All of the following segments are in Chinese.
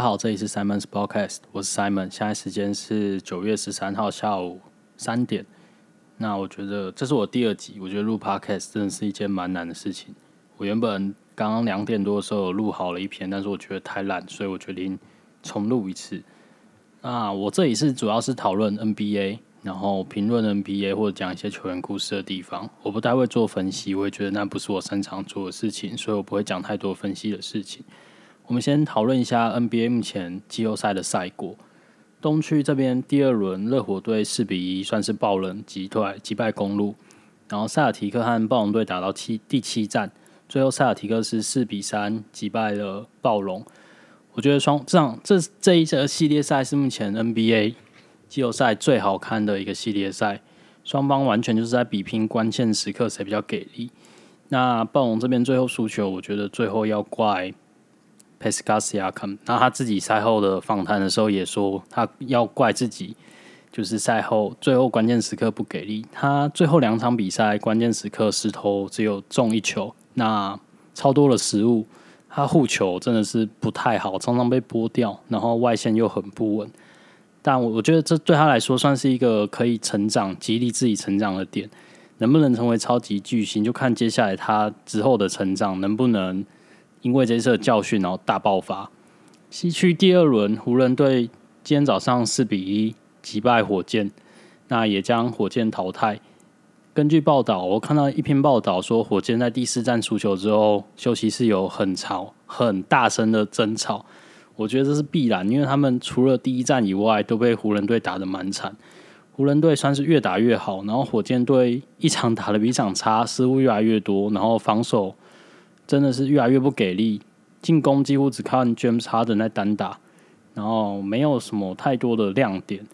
大家好，这里是 Simon's Podcast，我是 Simon，现在时间是九月十三号下午三点。那我觉得这是我第二集，我觉得录 Podcast 真的是一件蛮难的事情。我原本刚刚两点多的时候录好了一篇，但是我觉得太烂，所以我决定重录一次。那我这里是主要是讨论 NBA，然后评论 NBA 或者讲一些球员故事的地方。我不太会做分析，我也觉得那不是我擅长做的事情，所以我不会讲太多分析的事情。我们先讨论一下 NBA 目前季后赛的赛果。东区这边第二轮，热火队四比一算是爆冷击退击败公路，然后塞尔提克和暴龙队打到七第七战，最后塞尔提克是四比三击败了暴龙。我觉得双这样这这一个系列赛是目前 NBA 季后赛最好看的一个系列赛，双方完全就是在比拼关键时刻谁比较给力。那暴龙这边最后输球，我觉得最后要怪。P e s c a s i a k 那他自己赛后的访谈的时候也说，他要怪自己，就是赛后最后关键时刻不给力。他最后两场比赛关键时刻失投只有中一球，那超多的失误，他护球真的是不太好，常常被拨掉，然后外线又很不稳。但我我觉得这对他来说算是一个可以成长、激励自己成长的点。能不能成为超级巨星，就看接下来他之后的成长能不能。因为这次的教训，然后大爆发。西区第二轮，湖人队今天早上四比一击败火箭，那也将火箭淘汰。根据报道，我看到一篇报道说，火箭在第四战输球之后，休息室有很吵、很大声的争吵。我觉得这是必然，因为他们除了第一战以外，都被湖人队打得蛮惨。湖人队算是越打越好，然后火箭队一场打的比一场差，失误越来越多，然后防守。真的是越来越不给力，进攻几乎只看 James Harden 在单打，然后没有什么太多的亮点。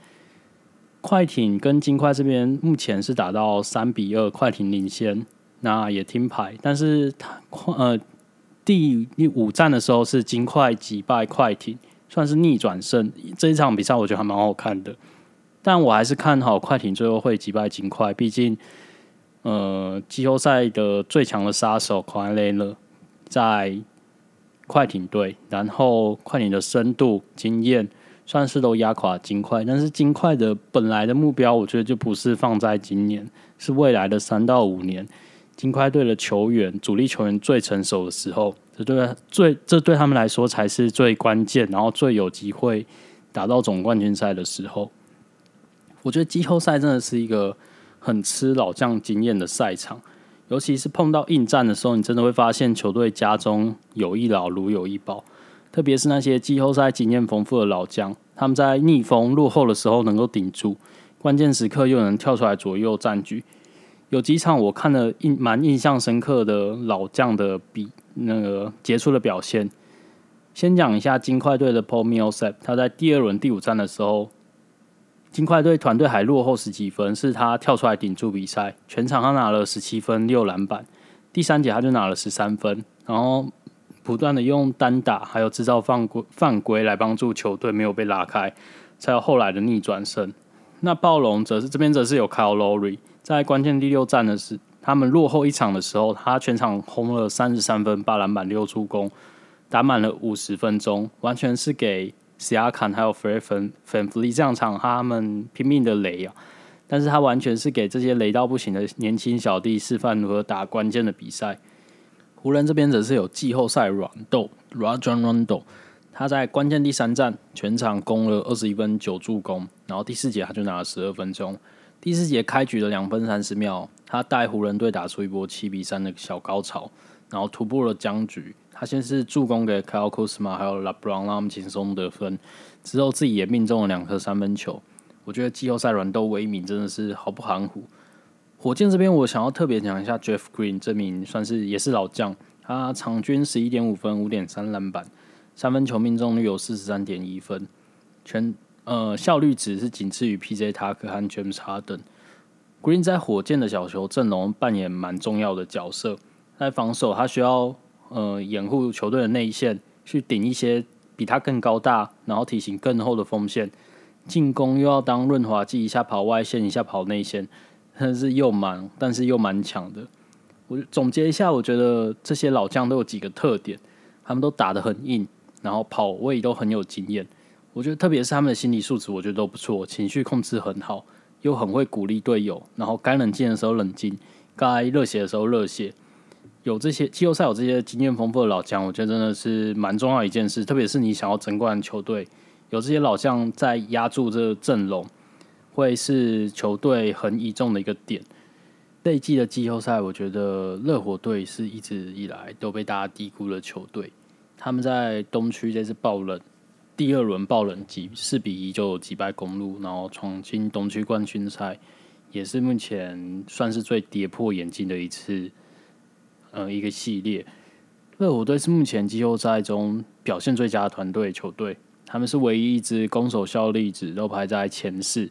快艇跟金块这边目前是打到三比二，快艇领先，那也听牌。但是他呃第第五战的时候是金块击败快艇，算是逆转胜。这一场比赛我觉得还蛮好看的，但我还是看好快艇最后会击败金块，毕竟呃季后赛的最强的杀手 k a w i l 在快艇队，然后快艇的深度经验算是都压垮金块，但是金块的本来的目标，我觉得就不是放在今年，是未来的三到五年。金块队的球员主力球员最成熟的时候，这对最这对他们来说才是最关键，然后最有机会打到总冠军赛的时候。我觉得季后赛真的是一个很吃老将经验的赛场。尤其是碰到硬战的时候，你真的会发现球队家中有一老如有一宝。特别是那些季后赛经验丰富的老将，他们在逆风落后的时候能够顶住，关键时刻又能跳出来左右战局。有几场我看了印蛮印象深刻的老将的比那个杰出的表现。先讲一下金块队的 Paul Millsap，他在第二轮第五战的时候。金块队团队还落后十几分，是他跳出来顶住比赛，全场他拿了十七分六篮板，第三节他就拿了十三分，然后不断的用单打还有制造犯规犯规来帮助球队没有被拉开，才有后来的逆转胜。那暴龙则是这边则是有 Kyle Lowry 在关键第六战的是他们落后一场的时候，他全场轰了三十三分八篮板六助攻，打满了五十分钟，完全是给。斯亚坎还有 Fred 粉粉弗利这样场，他们拼命的雷啊，但是他完全是给这些雷到不行的年轻小弟示范如何打关键的比赛。湖人这边则是有季后赛软豆 Rajon Rondo，他在关键第三战全场攻了二十一分九助攻，然后第四节他就拿了十二分钟。第四节开局的两分三十秒，他带湖人队打出一波七比三的小高潮，然后突破了僵局。他先是助攻给 Kyle Kuzma 还有 LeBron，让他们轻松得分。之后自己也命中了两颗三分球。我觉得季后赛软豆威名真的是毫不含糊。火箭这边我想要特别讲一下 Jeff Green，这名算是也是老将。他场均十一点五分，五点三篮板，三分球命中率有四十三点一分，全呃效率值是仅次于 PJ Tucker 和 James Harden。Green 在火箭的小球阵容扮演蛮重要的角色，在防守他需要。呃，掩护球队的内线，去顶一些比他更高大，然后体型更厚的锋线。进攻又要当润滑剂，一下跑外线，一下跑内线，真是又忙，但是又蛮强的。我总结一下，我觉得这些老将都有几个特点，他们都打得很硬，然后跑位都很有经验。我觉得特别是他们的心理素质，我觉得都不错，情绪控制很好，又很会鼓励队友，然后该冷静的时候冷静，该热血的时候热血。有这些季后赛有这些经验丰富的老将，我觉得真的是蛮重要一件事。特别是你想要争冠球队，有这些老将在压住这个阵容，会是球队很倚重的一个点。这一季的季后赛，我觉得热火队是一直以来都被大家低估的球队。他们在东区这次爆冷，第二轮爆冷击四比一就击败公路，然后闯进东区冠军赛，也是目前算是最跌破眼镜的一次。呃，一个系列，热火队是目前季后赛中表现最佳的团队球队，他们是唯一一支攻守效率值都排在前四，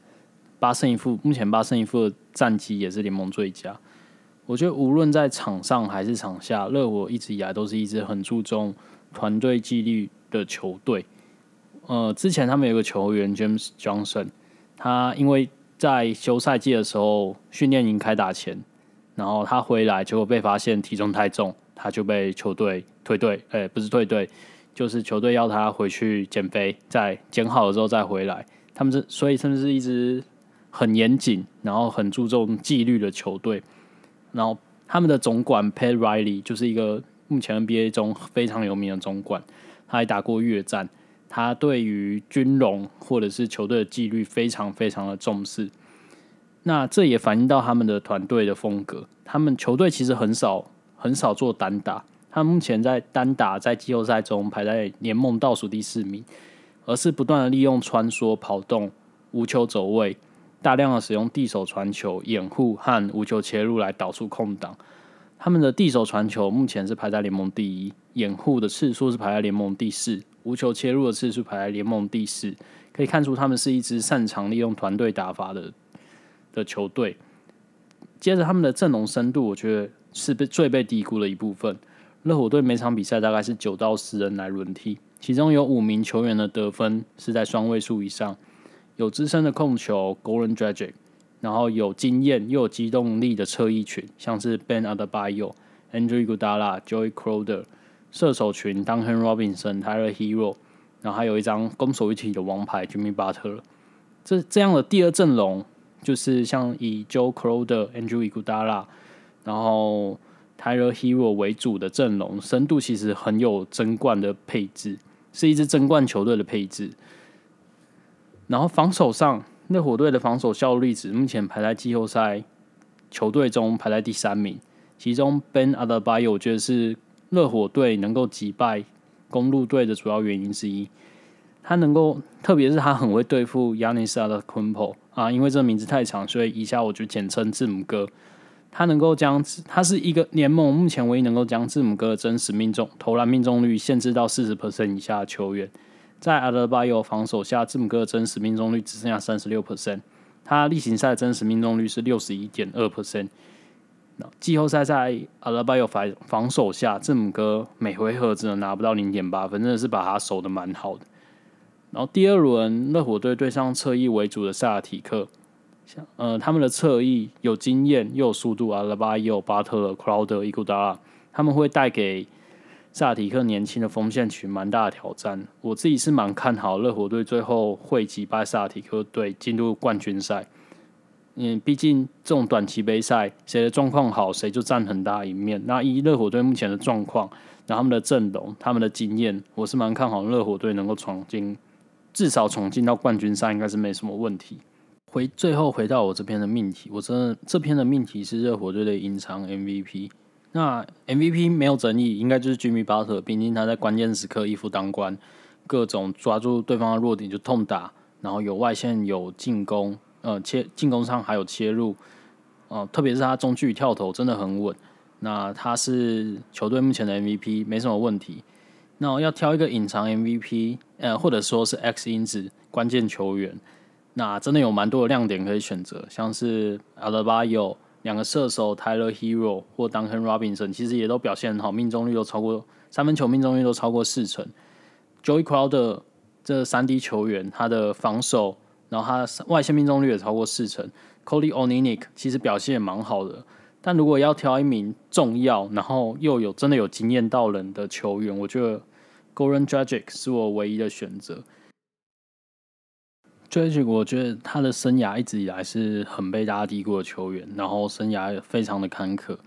八胜一负，目前八胜一负的战绩也是联盟最佳。我觉得无论在场上还是场下，热火一直以来都是一支很注重团队纪律的球队。呃，之前他们有个球员 James Johnson，他因为在休赛季的时候训练营开打前。然后他回来，结果被发现体重太重，他就被球队退队。哎，不是退队，就是球队要他回去减肥，在减好了之后再回来。他们是所以甚至是一支很严谨，然后很注重纪律的球队。然后他们的总管 Pat Riley 就是一个目前 NBA 中非常有名的总管，他还打过越战。他对于军容或者是球队的纪律非常非常的重视。那这也反映到他们的团队的风格。他们球队其实很少很少做单打，他们目前在单打在季后赛中排在联盟倒数第四名，而是不断的利用穿梭、跑动、无球走位，大量的使用地手传球、掩护和无球切入来导出空档。他们的地手传球目前是排在联盟第一，掩护的次数是排在联盟第四，无球切入的次数排在联盟第四。可以看出，他们是一支擅长利用团队打法的。的球队，接着他们的阵容深度，我觉得是被最被低估的一部分。热火队每场比赛大概是九到十人来轮替，其中有五名球员的得分是在双位数以上，有资深的控球 Goran Dragic，然后有经验又有机动力的侧翼群，像是 Ben Adebayo、Andrew Iguodala、Joey Crowder，射手群 Duncan Robinson、Tyler Hero，然后还有一张攻守一体的王牌 Jimmy Butler。这这样的第二阵容。就是像以 Joe Crowder、Andrew Iguodala，然后 Tyler Hero 为主的阵容，深度其实很有争冠的配置，是一支争冠球队的配置。然后防守上，热火队的防守效率值目前排在季后赛球队中排在第三名，其中 Ben Adebayo 我觉得是热火队能够击败公路队的主要原因之一。他能够，特别是他很会对付亚尼斯阿的昆普啊，因为这名字太长，所以以下我就简称字母哥。他能够将，他是一个联盟目前唯一能够将字母哥的真实命中投篮命中率限制到四十 percent 以下的球员。在阿德巴约防守下，字母哥的真实命中率只剩下三十六 percent，他例行赛真实命中率是六十一点二 percent。季后赛在阿德巴约防防守下，字母哥每回合只能拿不到零点八分，真的是把他守的蛮好的。然后第二轮热火队对上侧翼为主的萨尔提克，像呃他们的侧翼有经验又有速度啊，拉巴也有巴特、克劳德、伊古达拉，他们会带给萨尔提克年轻的锋线群蛮大的挑战。我自己是蛮看好热火队最后会击败萨尔提克队进入冠军赛，嗯，毕竟这种短期杯赛谁的状况好，谁就占很大一面。那以热火队目前的状况，然后他们的阵容、他们的经验，我是蛮看好热火队能够闯进。至少闯进到冠军赛应该是没什么问题。回最后回到我这篇的命题，我真的这篇的命题是热火队的隐藏 MVP。那 MVP 没有争议，应该就是 Jimmy Butler，毕竟他在关键时刻一夫当关，各种抓住对方的弱点就痛打，然后有外线有进攻，呃切进攻上还有切入，呃特别是他中距跳投真的很稳。那他是球队目前的 MVP，没什么问题。那要挑一个隐藏 MVP，呃，或者说是 X 因子关键球员，那真的有蛮多的亮点可以选择，像是 a l b a y o 两个射手 Tyler Hero 或 Duncan Robinson，其实也都表现很好，命中率都超过三分球命中率都超过四成。Joey Crowder 这三 D 球员，他的防守，然后他外线命中率也超过四成。Cody Onenik 其实表现也蛮好的。但如果要挑一名重要，然后又有真的有经验到人的球员，我觉得 Goran Dragic 是我唯一的选择。Dragic 我觉得他的生涯一直以来是很被大家低估的球员，然后生涯非常的坎坷。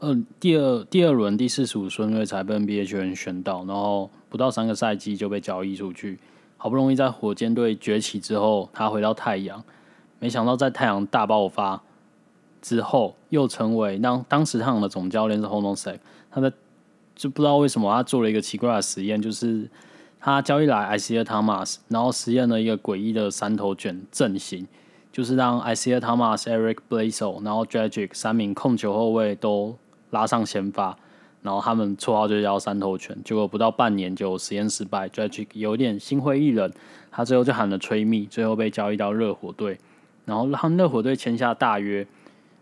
嗯第二第二轮第四十五顺位才被 NBA 球员选到，然后不到三个赛季就被交易出去。好不容易在火箭队崛起之后，他回到太阳，没想到在太阳大爆发之后，又成为当当时太阳的总教练是 h o n o s e k 他在就不知道为什么他做了一个奇怪的实验，就是他交易来 Isaiah Thomas，然后实验了一个诡异的三头卷阵型，就是让 Isaiah Thomas、Eric Bledsoe，然后 Dragic 三名控球后卫都拉上先发。然后他们绰号就叫三头犬，结果不到半年就实验失败，Dragic 有点心灰意冷，他最后就喊了吹密，最后被交易到热火队，然后让热火队签下大约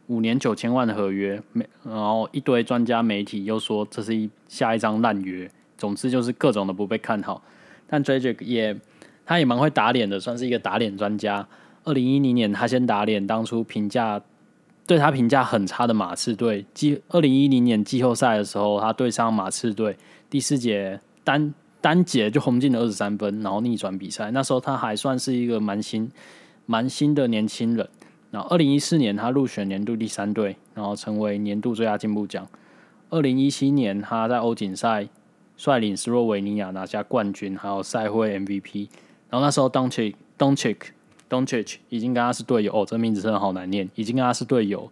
五年九千万的合约，没，然后一堆专家媒体又说这是一下一张烂约，总之就是各种的不被看好，但 j j 也他也蛮会打脸的，算是一个打脸专家。二零一零年他先打脸，当初评价。对他评价很差的马刺队，季二零一零年季后赛的时候，他对上马刺队第四节单单节就轰进了二十三分，然后逆转比赛。那时候他还算是一个蛮新蛮新的年轻人。然后二零一四年他入选年度第三队，然后成为年度最佳进步奖。二零一七年他在欧锦赛率领斯洛维尼亚拿下冠军，还有赛会 MVP。然后那时候 Doncic Doncic Doncic 已经跟他是队友哦，这名字真的好难念。已经跟他是队友。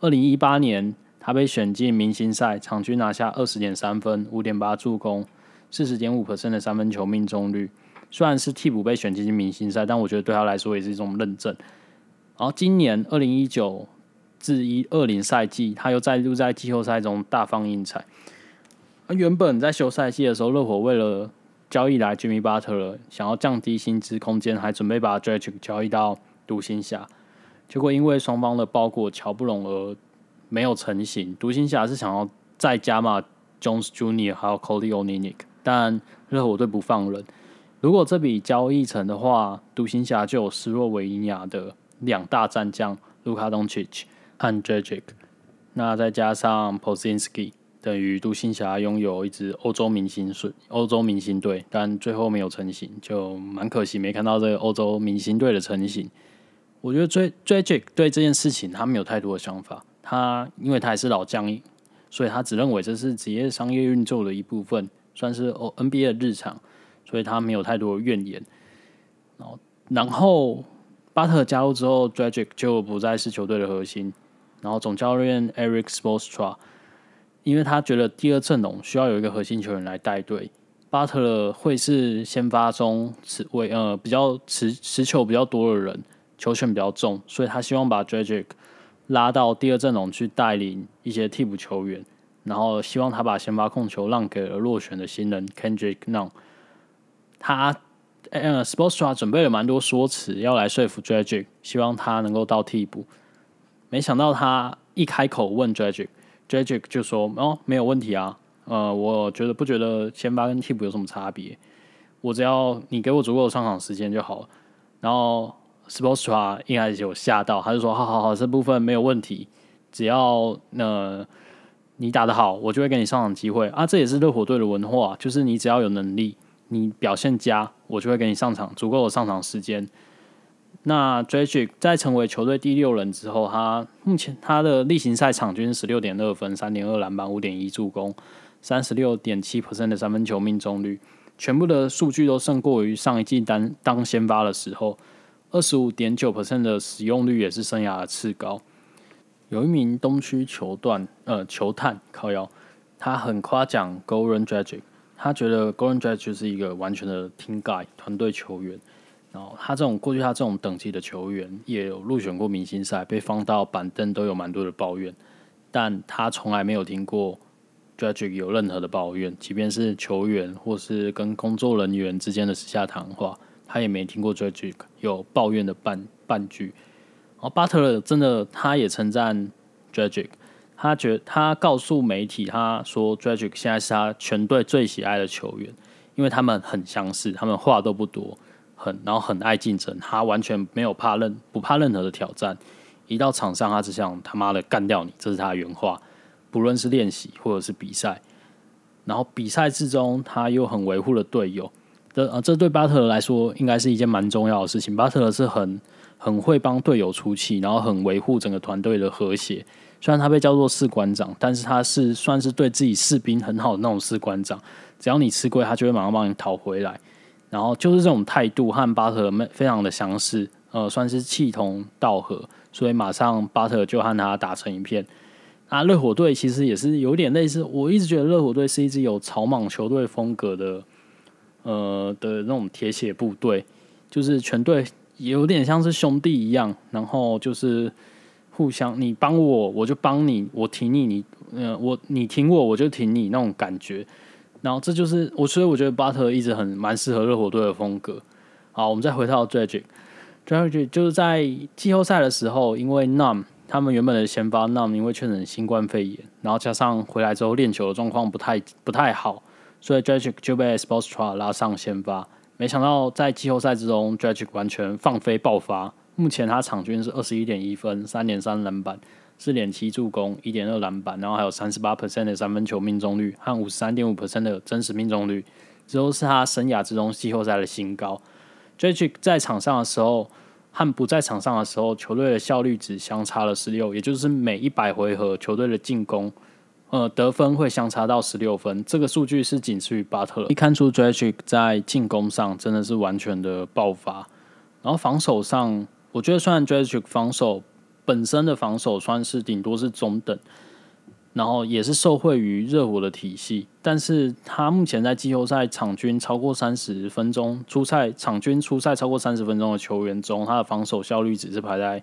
二零一八年，他被选进明星赛，场均拿下二十点三分、五点八助攻、四十点五%的三分球命中率。虽然是替补被选进明星赛，但我觉得对他来说也是一种认证。然后今年二零一九至一二零赛季，他又再度在季后赛中大放异彩。那原本在休赛季的时候，热火为了交易来 Jimmy Butler，想要降低薪资空间，还准备把 Dragic 交易到独行侠，结果因为双方的包裹瞧不拢而没有成型。独行侠是想要再加码 Jones Junior 还有 Cody o n i n i k 但热火队不放人。如果这笔交易成的话，独行侠就有斯洛维尼亚的两大战将卢卡东奇奇和 Dragic，那再加上 Posinski。等于独行侠拥有一支欧洲明星队，欧洲明星队，但最后没有成型，就蛮可惜，没看到这个欧洲明星队的成型。我觉得追追 Jack 对这件事情他没有太多的想法，他因为他还是老将，所以他只认为这是职业商业运作的一部分，算是 NBA 的日常，所以他没有太多的怨言。然后，然后巴特加入之后，Dragic 就不再是球队的核心，然后总教练 Eric Spoelstra。因为他觉得第二阵容需要有一个核心球员来带队，巴特勒会是先发中持位呃比较持持球比较多的人，球权比较重，所以他希望把 Dragic 拉到第二阵容去带领一些替补球员，然后希望他把先发控球让给了落选的新人 Kendrick Nunn。他呃 Sportstra 准备了蛮多说辞要来说服 Dragic，希望他能够到替补，没想到他一开口问 Dragic。Dragic 就说：“哦，没有问题啊，呃，我觉得不觉得先发跟替补有什么差别，我只要你给我足够的上场时间就好了。”然后 Sportstra 一开始有吓到，他就说：“好好好，这部分没有问题，只要呃你打得好，我就会给你上场机会啊。”这也是热火队的文化，就是你只要有能力，你表现佳，我就会给你上场足够的上场时间。那 Dragic 在成为球队第六人之后，他目前他的例行赛场均十六点二分、三点二篮板、五点一助攻、三十六点七 percent 的三分球命中率，全部的数据都胜过于上一季当当先发的时候。二十五点九 percent 的使用率也是生涯的次高。有一名东区球段呃球探靠腰，他很夸奖 Goran Dragic，他觉得 Goran Dragic 是一个完全的 team guy 团队球员。然后他这种过去他这种等级的球员也有入选过明星赛，被放到板凳都有蛮多的抱怨，但他从来没有听过 Dragic 有任何的抱怨，即便是球员或是跟工作人员之间的私下谈话，他也没听过 Dragic 有抱怨的半半句。然后巴特勒真的他也称赞 Dragic，他觉他告诉媒体他说 Dragic 现在是他全队最喜爱的球员，因为他们很相似，他们话都不多。很，然后很爱竞争，他完全没有怕任不怕任何的挑战。一到场上，他只想他妈的干掉你，这是他原话。不论是练习或者是比赛，然后比赛之中他又很维护了队友。这呃，这对巴特勒来说应该是一件蛮重要的事情。巴特勒是很很会帮队友出气，然后很维护整个团队的和谐。虽然他被叫做士官长，但是他是算是对自己士兵很好的那种士官长。只要你吃亏，他就会马上帮你讨回来。然后就是这种态度和巴特非常的相似，呃，算是气同道合，所以马上巴特就和他打成一片。那热火队其实也是有点类似，我一直觉得热火队是一支有草莽球队风格的。呃的那种铁血部队，就是全队有点像是兄弟一样，然后就是互相你帮我，我就帮你，我挺你，你呃我你挺我，我就挺你那种感觉。然后这就是我，所以我觉得巴特一直很蛮适合热火队的风格。好，我们再回到 Dragic，Dragic 就是在季后赛的时候，因为 Num 他们原本的先发 Num 因为确诊新冠肺炎，然后加上回来之后练球的状况不太不太好。所以 Dragic 就被 Spostra 拉上先发，没想到在季后赛之中，Dragic 完全放飞爆发。目前他场均是二十一点一分、三点三篮板、四点七助攻、一点二篮板，然后还有三十八 percent 的三分球命中率和五十三点五 percent 的真实命中率，这都是他生涯之中季后赛的新高。j a 在场上的时候和不在场上的时候，球队的效率只相差了十六，也就是每一百回合球队的进攻。呃，得分会相差到十六分，这个数据是仅次于巴特勒。一看出 d r a g 在进攻上真的是完全的爆发，然后防守上，我觉得虽然 Dragic 防守本身的防守算是顶多是中等，然后也是受惠于热火的体系，但是他目前在季后赛场均超过三十分钟，出赛场均出赛超过三十分钟的球员中，他的防守效率只是排在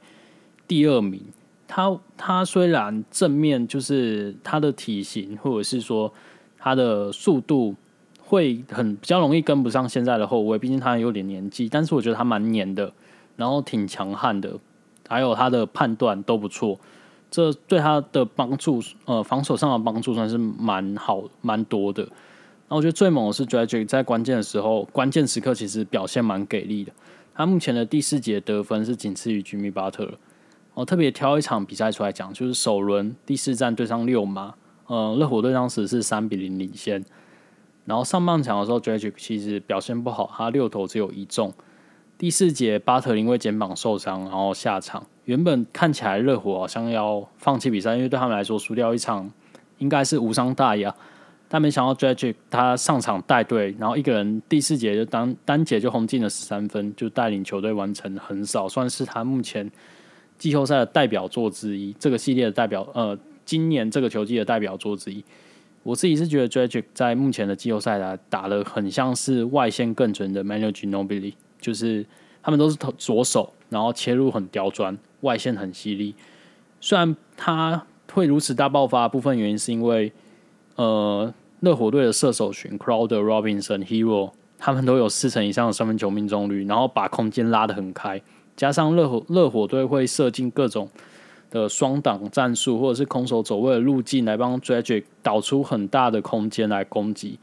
第二名。他他虽然正面就是他的体型，或者是说他的速度会很比较容易跟不上现在的后卫，毕竟他有点年纪。但是我觉得他蛮黏的，然后挺强悍的，还有他的判断都不错。这对他的帮助，呃，防守上的帮助算是蛮好、蛮多的。那我觉得最猛的是 Dragic，在关键的时候、关键时刻，其实表现蛮给力的。他目前的第四节得分是仅次于 Jimmy Butler。我特别挑一场比赛出来讲，就是首轮第四战对上六马，呃，热火队当时是三比零领先，然后上半场的时候，Dragic 其实表现不好，他六投只有一中。第四节，巴特因为肩膀受伤，然后下场。原本看起来热火好像要放弃比赛，因为对他们来说输掉一场应该是无伤大雅，但没想到 Dragic 他上场带队，然后一个人第四节就单单节就轰进了十三分，就带领球队完成横扫，算是他目前。季后赛的代表作之一，这个系列的代表，呃，今年这个球季的代表作之一。我自己是觉得 Dragic 在目前的季后赛打打的很像是外线更准的 Manu Ginobili，就是他们都是投左手，然后切入很刁钻，外线很犀利。虽然他会如此大爆发，部分原因是因为，呃，热火队的射手群 Crowder、Robinson、Hero，他们都有四成以上的三分球命中率，然后把空间拉得很开。加上热火热火队会射进各种的双挡战术，或者是空手走位的路径来帮 Dragic 导出很大的空间来攻击。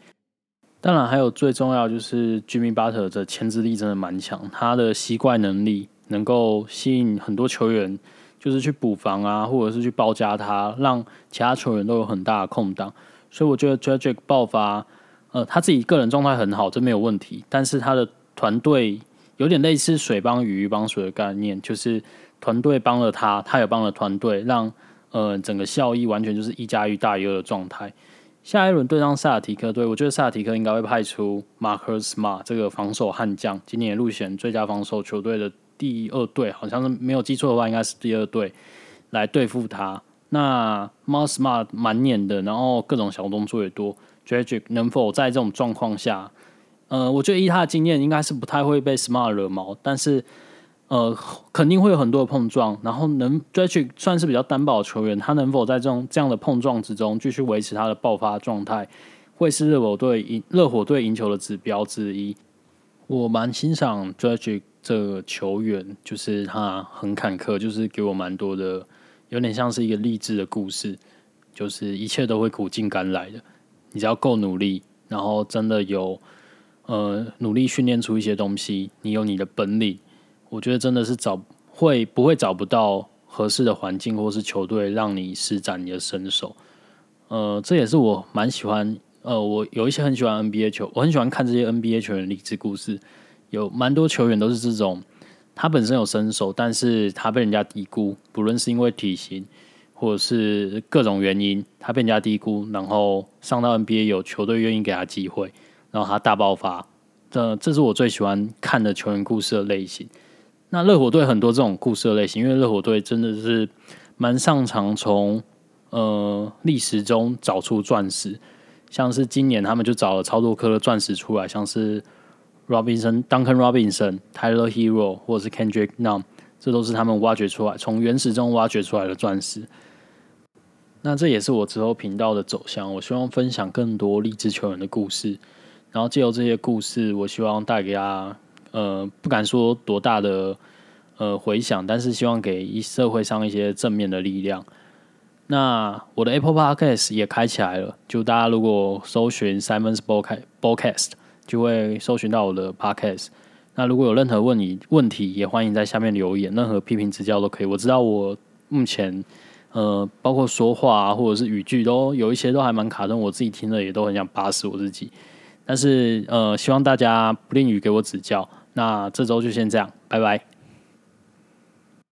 当然，还有最重要就是 Jimmy Butler 的牵制力真的蛮强，他的吸怪能力能够吸引很多球员，就是去补防啊，或者是去包夹他，让其他球员都有很大的空档。所以我觉得 Dragic 爆发，呃，他自己个人状态很好，这没有问题。但是他的团队。有点类似水帮鱼，鱼帮水的概念，就是团队帮了他，他也帮了团队，让呃整个效益完全就是一加一大于二的状态。下一轮对上萨尔提克队，我觉得萨尔提克应该会派出 Marcus Smart 这个防守悍将，今年入选最佳防守球队的第二队，好像是没有记错的话，应该是第二队来对付他。那 Marcus Smart 蛮黏的，然后各种小动作也多 d r a g i c 能否在这种状况下？呃，我觉得以他的经验，应该是不太会被 Smart 惹毛，但是呃，肯定会有很多的碰撞。然后能 Dragic 算是比较单薄的球员，他能否在这种这样的碰撞之中继续维持他的爆发状态，会是热火队赢热火队赢球的指标之一。我蛮欣赏 Dragic 这个球员，就是他很坎坷，就是给我蛮多的，有点像是一个励志的故事，就是一切都会苦尽甘来的，你只要够努力，然后真的有。呃，努力训练出一些东西，你有你的本领，我觉得真的是找会不会找不到合适的环境或是球队让你施展你的身手。呃，这也是我蛮喜欢呃，我有一些很喜欢 NBA 球，我很喜欢看这些 NBA 球员励志故事，有蛮多球员都是这种，他本身有身手，但是他被人家低估，不论是因为体型或者是各种原因，他被人家低估，然后上到 NBA 有球队愿意给他机会，然后他大爆发，这这是我最喜欢看的球员故事的类型。那热火队很多这种故事的类型，因为热火队真的是蛮擅长从呃历史中找出钻石。像是今年他们就找了超多颗的钻石出来，像是 Robinson、Duncan Robinson、Tyler Hero 或者是 Kendrick Nunn，这都是他们挖掘出来、从原始中挖掘出来的钻石。那这也是我之后频道的走向。我希望分享更多励志球员的故事，然后借由这些故事，我希望带给大家，呃，不敢说多大的呃回响，但是希望给一社会上一些正面的力量。那我的 Apple Podcast 也开起来了，就大家如果搜寻 Simon's Podcast，就会搜寻到我的 Podcast。那如果有任何问你问题，也欢迎在下面留言，任何批评指教都可以。我知道我目前呃，包括说话啊，或者是语句，都有一些都还蛮卡顿，我自己听了也都很想巴死我自己。但是呃，希望大家不吝于给我指教。那这周就先这样，拜拜。